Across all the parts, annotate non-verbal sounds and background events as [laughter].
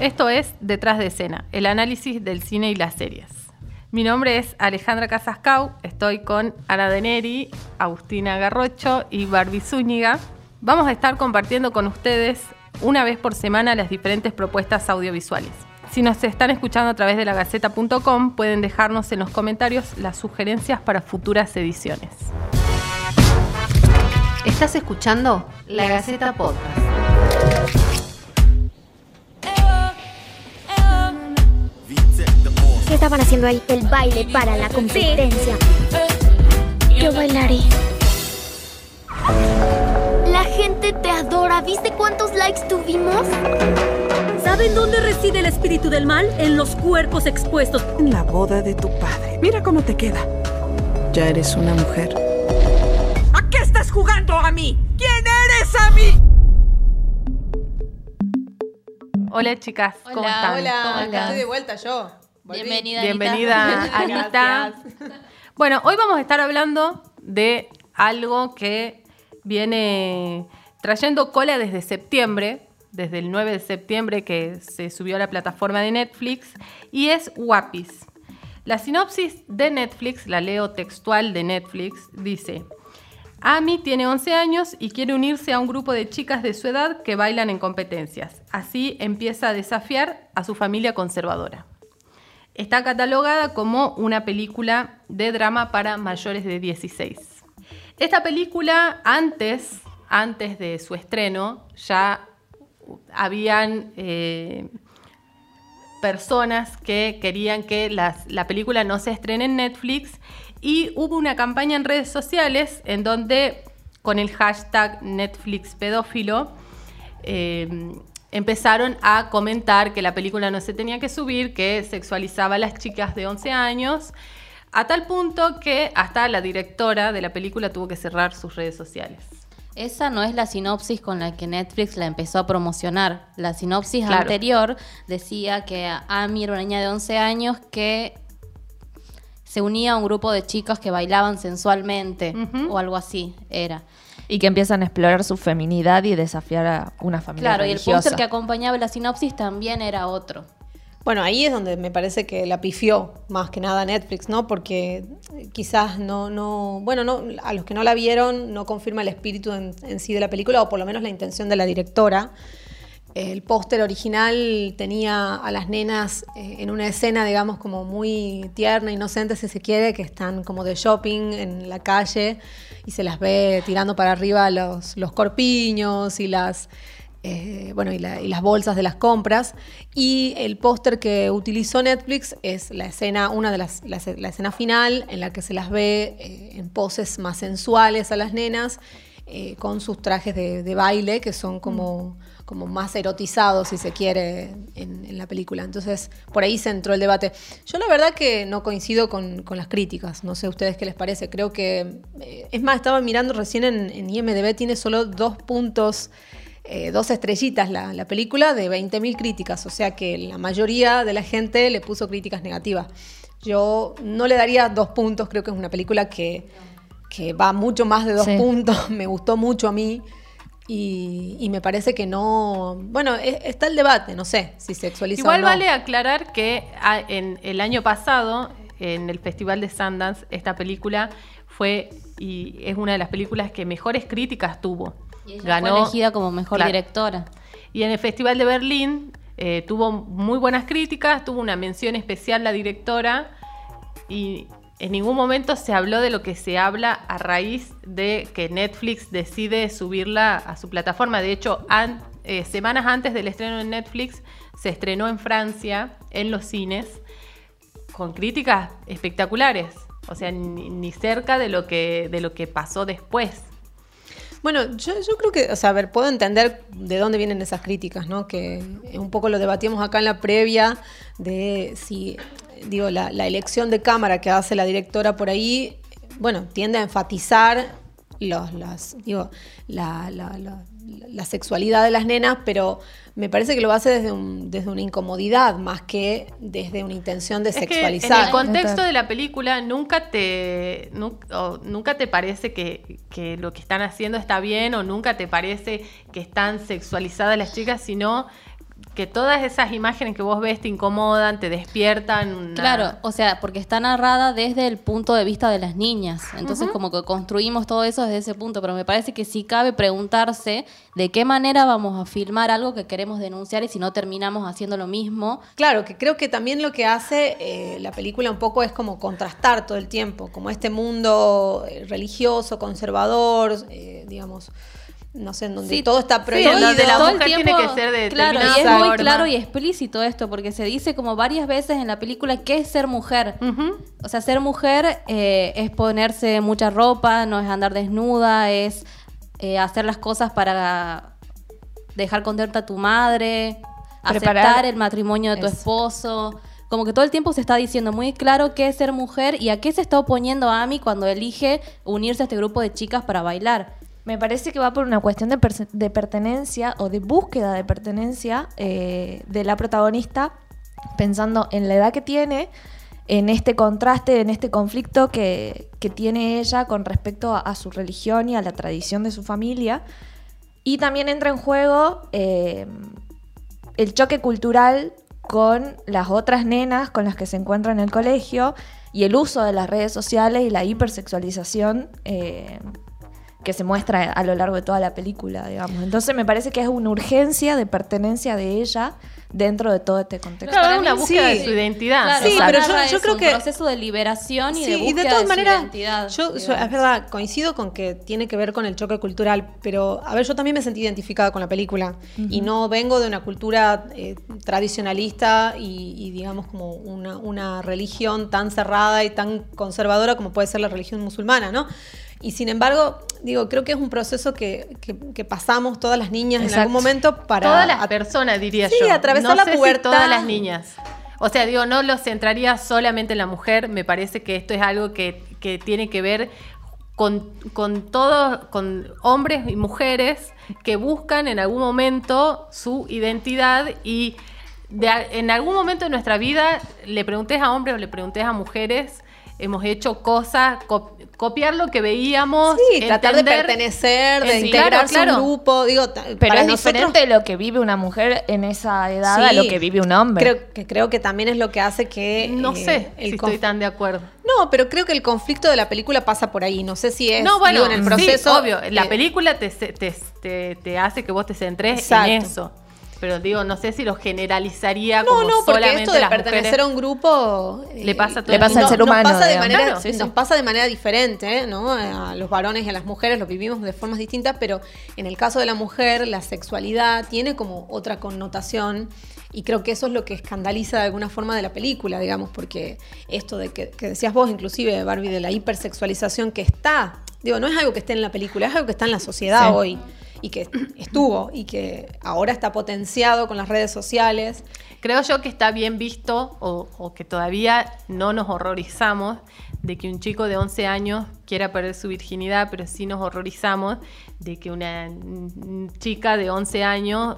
Esto es Detrás de escena, el análisis del cine y las series. Mi nombre es Alejandra Casascau, estoy con Ana Deneri, Agustina Garrocho y Barbie Zúñiga. Vamos a estar compartiendo con ustedes una vez por semana las diferentes propuestas audiovisuales. Si nos están escuchando a través de la gaceta.com, pueden dejarnos en los comentarios las sugerencias para futuras ediciones. Estás escuchando La Gaceta Podcast. ¿Qué estaban haciendo ahí? El baile para la competencia. Yo bailaré. La gente te adora. ¿Viste cuántos likes tuvimos? ¿Saben dónde reside el espíritu del mal? En los cuerpos expuestos. En la boda de tu padre. Mira cómo te queda. Ya eres una mujer. ¿A qué estás jugando a mí? ¿Quién eres a mí? Hola chicas, ¿cómo están? Hola, ¿Cómo estás? estoy de vuelta yo. Volví. Bienvenida. Bienvenida, Anita. [laughs] Bueno, hoy vamos a estar hablando de algo que viene trayendo cola desde septiembre, desde el 9 de septiembre que se subió a la plataforma de Netflix, y es Guapis. La sinopsis de Netflix, la leo textual de Netflix, dice, Amy tiene 11 años y quiere unirse a un grupo de chicas de su edad que bailan en competencias. Así empieza a desafiar a su familia conservadora. Está catalogada como una película de drama para mayores de 16. Esta película, antes, antes de su estreno, ya habían eh, personas que querían que las- la película no se estrene en Netflix y hubo una campaña en redes sociales en donde con el hashtag Netflix pedófilo eh, empezaron a comentar que la película no se tenía que subir, que sexualizaba a las chicas de 11 años, a tal punto que hasta la directora de la película tuvo que cerrar sus redes sociales. Esa no es la sinopsis con la que Netflix la empezó a promocionar. La sinopsis Claro. anterior decía que Amy era una niña de 11 años que se unía a un grupo de chicas que bailaban sensualmente o algo así era. Y que empiezan a explorar su feminidad y desafiar a una familia Claro, y el póster que acompañaba la sinopsis también era otro. Bueno, ahí es donde me parece que la pifió más que nada Netflix, ¿no? Porque quizás no, no, bueno, no, a los que no la vieron no confirma el espíritu en, en sí de la película o por lo menos la intención de la directora. El póster original tenía a las nenas eh, en una escena, digamos, como muy tierna, inocente, si se quiere, que están como de shopping en la calle y se las ve tirando para arriba los, los corpiños y las, eh, bueno, y, la- y las bolsas de las compras. Y el póster que utilizó Netflix es la escena, una de las, la, escena final, en la que se las ve eh, en poses más sensuales a las nenas, con sus trajes de, de baile, que son como, como más erotizados, si se quiere, en, en la película. Entonces, por ahí se entró el debate. Yo la verdad que no coincido con, con las críticas, no sé a ustedes qué les parece. Creo que, eh, es más, estaba mirando recién en, en IMDB, tiene solo dos puntos eh, dos estrellitas la, la película de 20.000 críticas, o sea que la mayoría de la gente le puso críticas negativas. Yo no le daría dos puntos, creo que es una película que, que va mucho más de dos Sí. puntos, [laughs] me gustó mucho a mí. Y, y me parece que no. Bueno, es- está el debate, no sé si sexualiza Igual o no. vale aclarar que ah, en el año pasado, en el Festival de Sundance, esta película fue y es una de las películas que mejores críticas tuvo. Y ella fue elegida como mejor Claro. directora. Y en el Festival de Berlín eh, tuvo muy buenas críticas, tuvo una mención especial la directora y en ningún momento se habló de lo que se habla a raíz de que Netflix decide subirla a su plataforma. De hecho, eh, semanas antes del estreno en Netflix, se estrenó en Francia, en los cines, con críticas espectaculares. O sea, ni, ni cerca de lo que, de lo que pasó después. Bueno, yo, yo creo que, o sea, a ver, puedo entender de dónde vienen esas críticas, ¿no? Que un poco lo debatíamos acá en la previa de si, digo, la, la elección de cámara que hace la directora por ahí, bueno, tiende a enfatizar los, las, digo, la, la- la- la sexualidad de las nenas, pero me parece que lo hace desde, un- desde una incomodidad más que desde una intención de Es que en sexualizar. el contexto de la película nunca te, nu- o nunca te parece que, que lo que están haciendo está bien o nunca te parece que están sexualizadas las chicas, sino que todas esas imágenes que vos ves te incomodan, te despiertan. una- Claro, o sea, porque está narrada desde el punto de vista de las niñas. Entonces, como que construimos todo eso desde ese punto. Pero me parece que sí cabe preguntarse de qué manera vamos a filmar algo que queremos denunciar y si no terminamos haciendo lo mismo. Claro, que creo que también lo que hace eh, la película un poco es como contrastar todo el tiempo, como este mundo eh, religioso, conservador, eh, digamos, no sé, en donde Sí, todo está sí, prohibido. donde la todo el mujer tiene que ser de Claro, y es muy claro y explícito esto, porque se dice como varias veces en la película qué es ser mujer. O sea, ser mujer eh, es ponerse mucha ropa, no es andar desnuda, es eh, hacer las cosas para dejar contenta a tu madre, Preparar- aceptar el matrimonio de tu Eso. esposo. Como que todo el tiempo se está diciendo muy claro qué es ser mujer y a qué se está oponiendo Amy cuando elige unirse a este grupo de chicas para bailar. Me parece que va por una cuestión de, pertenencia o de búsqueda de pertenencia eh, de la protagonista, pensando en la edad que tiene, en este contraste, en este conflicto que, que tiene ella con respecto a, a su religión y a la tradición de su familia. Y también entra en juego eh, el choque cultural con las otras nenas con las que se encuentra en el colegio y el uso de las redes sociales y la hipersexualización eh, que se muestra a lo largo de toda la película, digamos. Entonces me parece que es una urgencia de pertenencia de ella dentro de todo este contexto. Claro, Para es una mí búsqueda sí. de su identidad. Claro, Sí, o sea, pero yo- creo un que- proceso de liberación y Sí, de y búsqueda de todas su maneras, identidad. yo, digamos. es verdad, coincido con que tiene que ver con el choque cultural, pero a ver, yo también me sentí identificada con la película y no vengo de una cultura eh, tradicionalista y, y, digamos como una, una religión tan cerrada y tan conservadora como puede ser la religión musulmana, ¿no? Y sin embargo, digo, creo que es un proceso que, que- que pasamos todas las niñas en algún momento para... todas las personas, diría Sí, yo. atravesar no la sé si pubertad. todas las niñas. O sea, digo, no lo centraría solamente en la mujer. Me parece que esto es algo que, que tiene que ver con, con todos, con hombres y mujeres que buscan en algún momento su identidad y de en algún momento de nuestra vida, le preguntes a hombres o le preguntes a mujeres, hemos hecho cosas, co- copiar lo que veíamos. Sí, tratar de pertenecer, de sí, integrarse claro, a un grupo. Digo, Pero para es nosotros- diferente lo que vive una mujer en esa edad a Sí, lo que vive un hombre. Creo que, creo que también es lo que hace que. No eh, sé el si conf- estoy tan de acuerdo. No, pero creo que el conflicto de la película pasa por ahí. No sé si es. No, bueno, digo, en el proceso. sí, obvio. La eh, película te, te, te- te hace que vos te centres Exacto. en eso. Pero digo, no sé si lo generalizaría No, como no, porque solamente esto de las pertenecer mujeres. a un grupo. eh, Le pasa a todo Le pasa al ser nos humano, pasa de manera, Claro, sí, sí. nos pasa de manera diferente, ¿eh? ¿no? A los varones y a las mujeres los vivimos de formas distintas, pero en el caso de la mujer, la sexualidad tiene como otra connotación. Y creo que eso es lo que escandaliza de alguna forma de la película, digamos, porque esto de que, que decías vos, inclusive, Barbie, de la hipersexualización que está, digo, no es algo que esté en la película, es algo que está en la sociedad Sí. hoy y que estuvo y que ahora está potenciado con las redes sociales. Creo yo que está bien visto o, o que todavía no nos horrorizamos de que un chico de 11 años quiera perder su virginidad, pero sí nos horrorizamos de que una chica de 11 años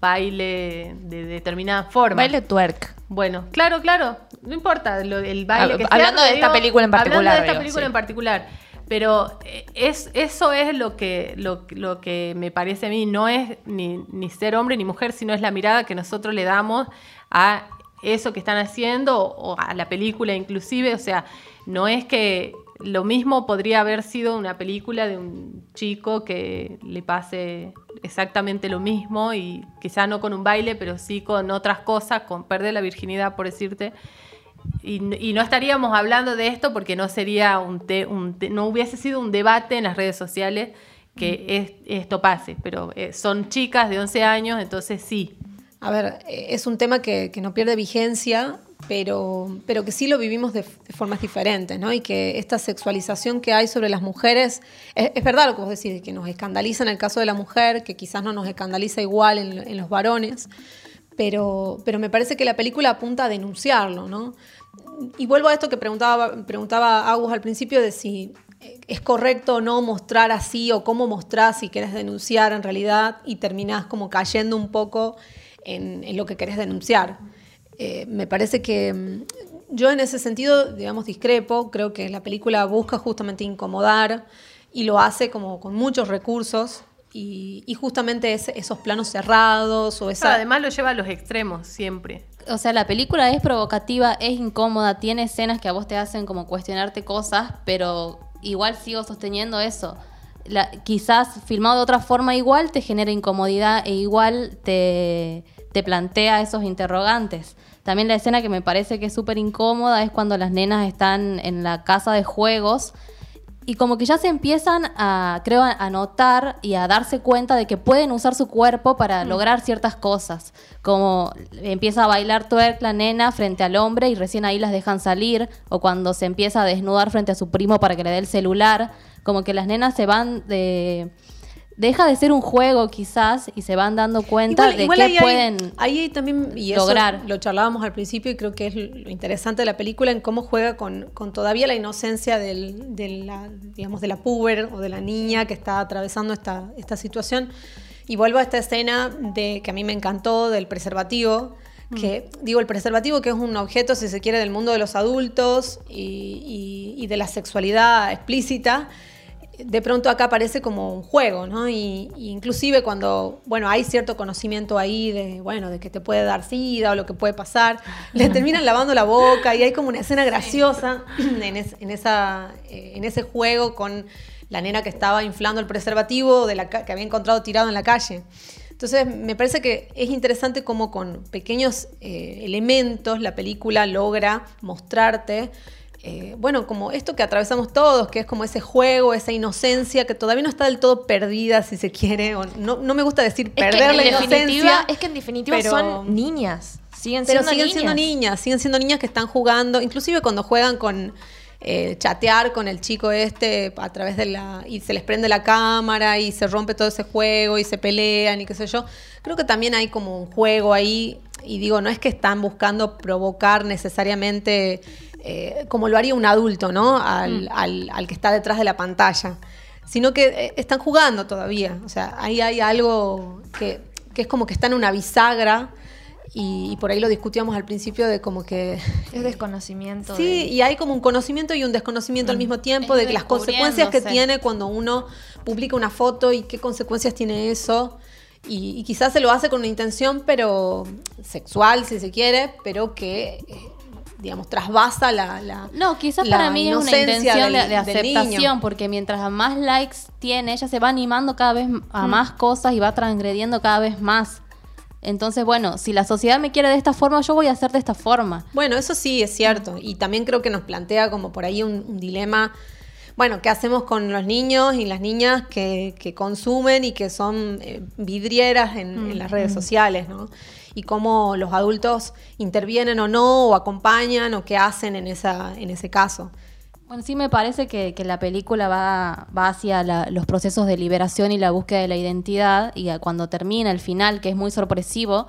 baile de determinada forma. Baile twerk. Bueno, claro, claro, no importa lo- el baile Hab- que sea, hablando de esta película en particular, Hablando de esta digo, película sí. en particular. Pero eh, es, eso es lo que, lo, lo que me parece a mí, no es ni, ni ser hombre ni mujer, sino es la mirada que nosotros le damos a eso que están haciendo o a la película inclusive. O sea, no es que lo mismo podría haber sido una película de un chico que le pase exactamente lo mismo y quizá no con un baile, pero sí con otras cosas, con perder la virginidad, por decirte. Y, y no estaríamos hablando de esto porque no sería un, te- un te- no hubiese sido un debate en las redes sociales que es- esto pase, pero eh, son chicas de 11 años, entonces sí. A ver, eh, es un tema que, que no pierde vigencia, pero, pero que sí lo vivimos de, de formas diferentes, ¿no? Y que esta sexualización que hay sobre las mujeres, es, es verdad lo que vos decís, que nos escandaliza en el caso de la mujer, que quizás no nos escandaliza igual en, en los varones, pero, pero me parece que la película apunta a denunciarlo, ¿no? Y vuelvo a esto que preguntaba, preguntaba Agus al principio de si es correcto o no mostrar así o cómo mostrar si querés denunciar en realidad y terminás como cayendo un poco en, lo que querés denunciar. Eh, me parece que mm, yo en ese sentido, digamos, discrepo. Creo que la película busca justamente incomodar y lo hace como con muchos recursos y, y justamente esos planos cerrados o esa... Además lo lleva a los extremos siempre. O sea, la película es provocativa, es incómoda, tiene escenas que a vos te hacen como cuestionarte cosas, pero igual sigo sosteniendo eso. La- quizás filmado de otra forma igual te genera incomodidad e igual te, te plantea esos interrogantes. También la escena que me parece que es súper incómoda es cuando las nenas están en la casa de juegos y como que ya se empiezan a, creo, a notar y a darse cuenta de que pueden usar su cuerpo para lograr ciertas cosas. Como empieza a bailar twerk la nena frente al hombre y recién ahí las dejan salir. O cuando se empieza a desnudar frente a su primo para que le dé el celular. Como que las nenas se van de... Deja de ser un juego quizás y se van dando cuenta de igual qué ahí pueden... ahí hay también y eso lograr. lo charlábamos al principio y creo que es lo interesante de la película en cómo juega con, con todavía la inocencia del, de la digamos de la puber o de la niña que está atravesando esta, esta situación y vuelvo a esta escena de que a mí me encantó del preservativo que digo el preservativo que es un objeto si se quiere del mundo de los adultos y, y- y de la sexualidad explícita de pronto acá parece como un juego, ¿no? Y, y inclusive cuando, bueno, hay cierto conocimiento ahí de, bueno, de que te puede dar sida o lo que puede pasar, [laughs] le terminan lavando la boca y hay como una escena graciosa [clears throat] en, es- en esa, eh, en ese juego con la nena que estaba inflando el preservativo de la que había encontrado tirado en la calle. Entonces, me parece que es interesante cómo con pequeños eh, elementos la película logra mostrarte eh, bueno, como esto que atravesamos todos, que es como ese juego, esa inocencia que todavía no está del todo perdida, si se quiere. o no, no me gusta decir Es que perder en la inocencia. Es que en definitiva pero- son niñas. Siguen Pero siendo siguen niñas. siendo niñas, siguen siendo niñas que están jugando, inclusive cuando juegan con eh, chatear con el chico este a través de la. y se les prende la cámara y se rompe todo ese juego y se pelean y qué sé yo. Creo que también hay como un juego ahí, y digo, no es que están buscando provocar necesariamente eh, como lo haría un adulto, ¿no? Al, al- al que está detrás de la pantalla. Sino que eh, están jugando todavía. O sea, ahí hay algo que, que es como que está en una bisagra. Y, y por ahí lo discutíamos al principio de como que... [laughs] Es desconocimiento. Sí, de- y hay como un conocimiento y un desconocimiento al mismo tiempo Es de las consecuencias que tiene cuando uno publica una foto y qué consecuencias tiene eso. Y, y quizás se lo hace con una intención, pero sexual, si se quiere, pero que, eh, digamos, trasvasa la... la No, quizás la para mí es una intención de, del- aceptación, porque mientras más likes tiene, ella se va animando cada vez a más cosas y va transgrediendo cada vez más. Entonces, bueno, si la sociedad me quiere de esta forma, yo voy a hacer de esta forma. Bueno, eso sí es cierto. Y también creo que nos plantea como por ahí un, un dilema. Bueno, ¿qué hacemos con los niños y las niñas que, que consumen y que son eh, vidrieras en, en las redes sociales, ¿no? Y cómo los adultos intervienen o no, o acompañan, o qué hacen en, esa, en ese caso. Bueno, sí me parece que, que la película va, va hacia la- los procesos de liberación y la búsqueda de la identidad y cuando termina el final, que es muy sorpresivo,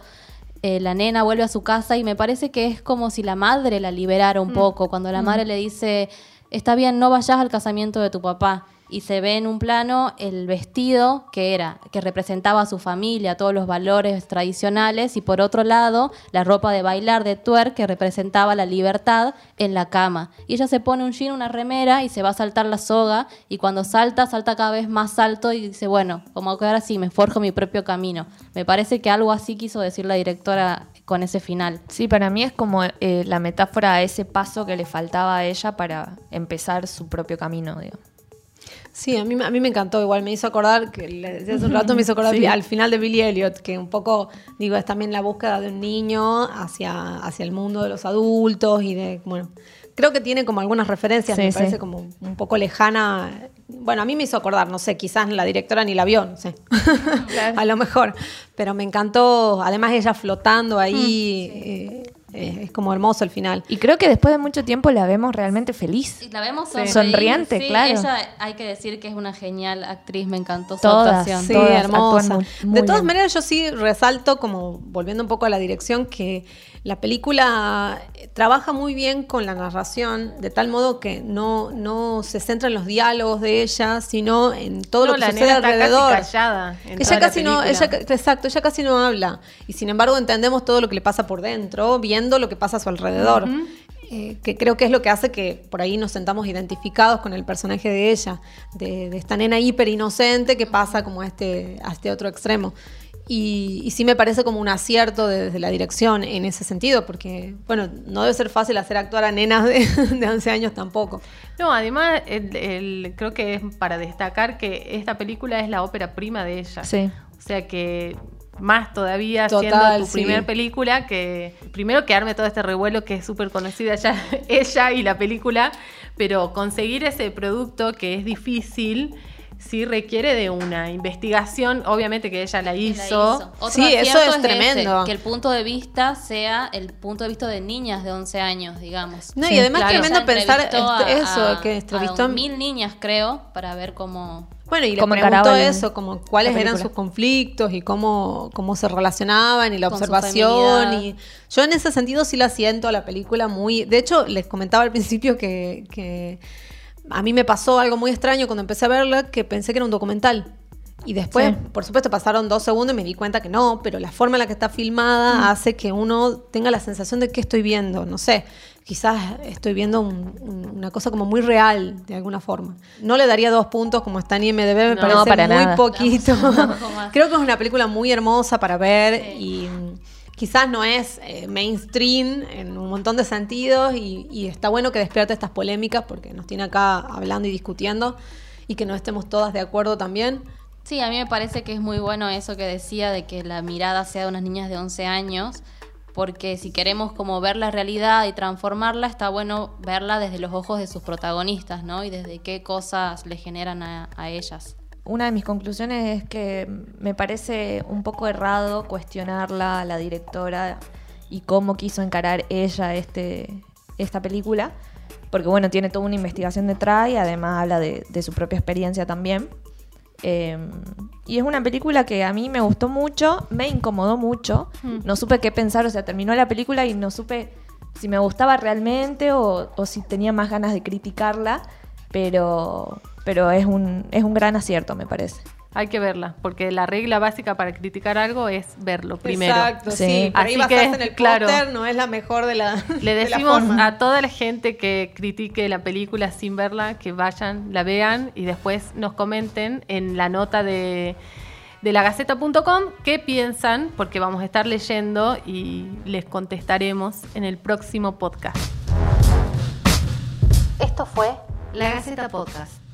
eh, la nena vuelve a su casa y me parece que es como si la madre la liberara un poco, cuando la madre le dice, está bien, no vayas al casamiento de tu papá. Y se ve en un plano el vestido que era, que representaba a su familia, todos los valores tradicionales, y por otro lado, la ropa de bailar de twerk que representaba la libertad en la cama. Y ella se pone un jean, una remera y se va a saltar la soga, y cuando salta, salta cada vez más alto y dice, bueno, como que ahora sí, me forjo mi propio camino. Me parece que algo así quiso decir la directora con ese final. Sí, para mí es como eh, la metáfora a ese paso que le faltaba a ella para empezar su propio camino, digo. Sí, a mí, a mí me encantó, igual me hizo acordar, que le hace un rato, me hizo acordar al final de Billy Elliot, que un poco, digo, es también la búsqueda de un niño hacia, hacia el mundo de los adultos y de, bueno, creo que tiene como algunas referencias, Sí, me sí. parece como un poco lejana. Bueno, a mí me hizo acordar, no sé, quizás la directora ni la vio, no sé, [laughs] a lo mejor, pero me encantó, además ella flotando ahí, eh, eh, es como hermoso el final. Y creo que después de mucho tiempo la vemos realmente feliz. Y la vemos sonreír, Sonriente, sí, claro. Ella, hay que decir que es una genial actriz, me encantó su Todas, actuación. Sí, Todas hermosa. actúan muy- muy de todas bien. maneras, yo sí resalto, como volviendo un poco a la dirección, que la película trabaja muy bien con la narración, de tal modo que no, no se centra en los diálogos de ella, sino en todo No, lo que la sucede está casi alrededor. callada en toda Ella la casi no, ella, exacto, ella casi no habla. Y sin embargo entendemos todo lo que le pasa por dentro, viendo lo que pasa a su alrededor. eh, que creo que es lo que hace que por ahí nos sentamos identificados con el personaje de ella, de, de esta nena hiper inocente que pasa como a este, a este otro extremo. Y, y sí me parece como un acierto de- desde la dirección en ese sentido, porque, bueno, no debe ser fácil hacer actuar a nenas de, [laughs] de 11 años tampoco. No, además, el- el- creo que es para destacar que esta película es la ópera prima de ella. Sí. O sea que más todavía Total, siendo tu sí. primer película, que primero que arme todo este revuelo que es súper conocida ya [laughs] ella y la película, pero conseguir ese producto que es difícil sí requiere de una investigación, obviamente que ella la La hizo. Otro Sí, eso es ese, tremendo. que el punto de vista sea el punto de vista de niñas de 11 años, digamos. No, Sí, y además claro. tremendo pensar a- eso, que entrevistó a a- mil niñas, creo, para ver cómo... Bueno, y le encaraba el- eso, como cuáles eran sus conflictos y cómo, cómo se relacionaban y la Con observación. Y yo en ese sentido sí la siento a la película muy. De hecho, les comentaba al principio que, que a mí me pasó algo muy extraño cuando empecé a verla, que pensé que era un documental. Y después, Sí. por supuesto, pasaron dos segundos y me di cuenta que no, pero la forma en la que está filmada hace que uno tenga la sensación de que estoy viendo, no sé, quizás estoy viendo un- un- una cosa como muy real de alguna forma. No le daría dos puntos como está en IMDB, me No, parece para muy nada. poquito. [laughs] poco [laughs] más. Creo que es una película muy hermosa para ver y mm, quizás no es eh, mainstream en un montón de sentidos y, y está bueno que despierte estas polémicas porque nos tiene acá hablando y discutiendo y que no estemos todas de acuerdo también. Sí, a mí me parece que es muy bueno eso que decía de que la mirada sea de unas niñas de 11 años, porque si queremos como ver la realidad y transformarla, está bueno verla desde los ojos de sus protagonistas, ¿no? Y desde qué cosas le generan a, ellas. Una de mis conclusiones es que me parece un poco errado cuestionarla a la directora y cómo quiso encarar ella este, esta película, porque bueno, tiene toda una investigación detrás y además habla de su propia experiencia también. Eh, y es una película que a mí me gustó mucho, me incomodó mucho, no supe qué pensar, o sea, terminó la película y no supe si me gustaba realmente o, o si tenía más ganas de criticarla, pero, pero es, un, es un gran acierto, me parece. Hay que verla, porque la regla básica para criticar algo es verlo primero. Exacto, sí. Ahí Así basarse que, en el claro. póster no es la mejor de la Le [laughs] de la decimos forma. a toda la gente que critique la película sin verla, que vayan, la vean y después nos comenten en la nota de, de lagaceta.com qué piensan, porque vamos a estar leyendo y les contestaremos en el próximo podcast. Esto fue La Gaceta Podcast.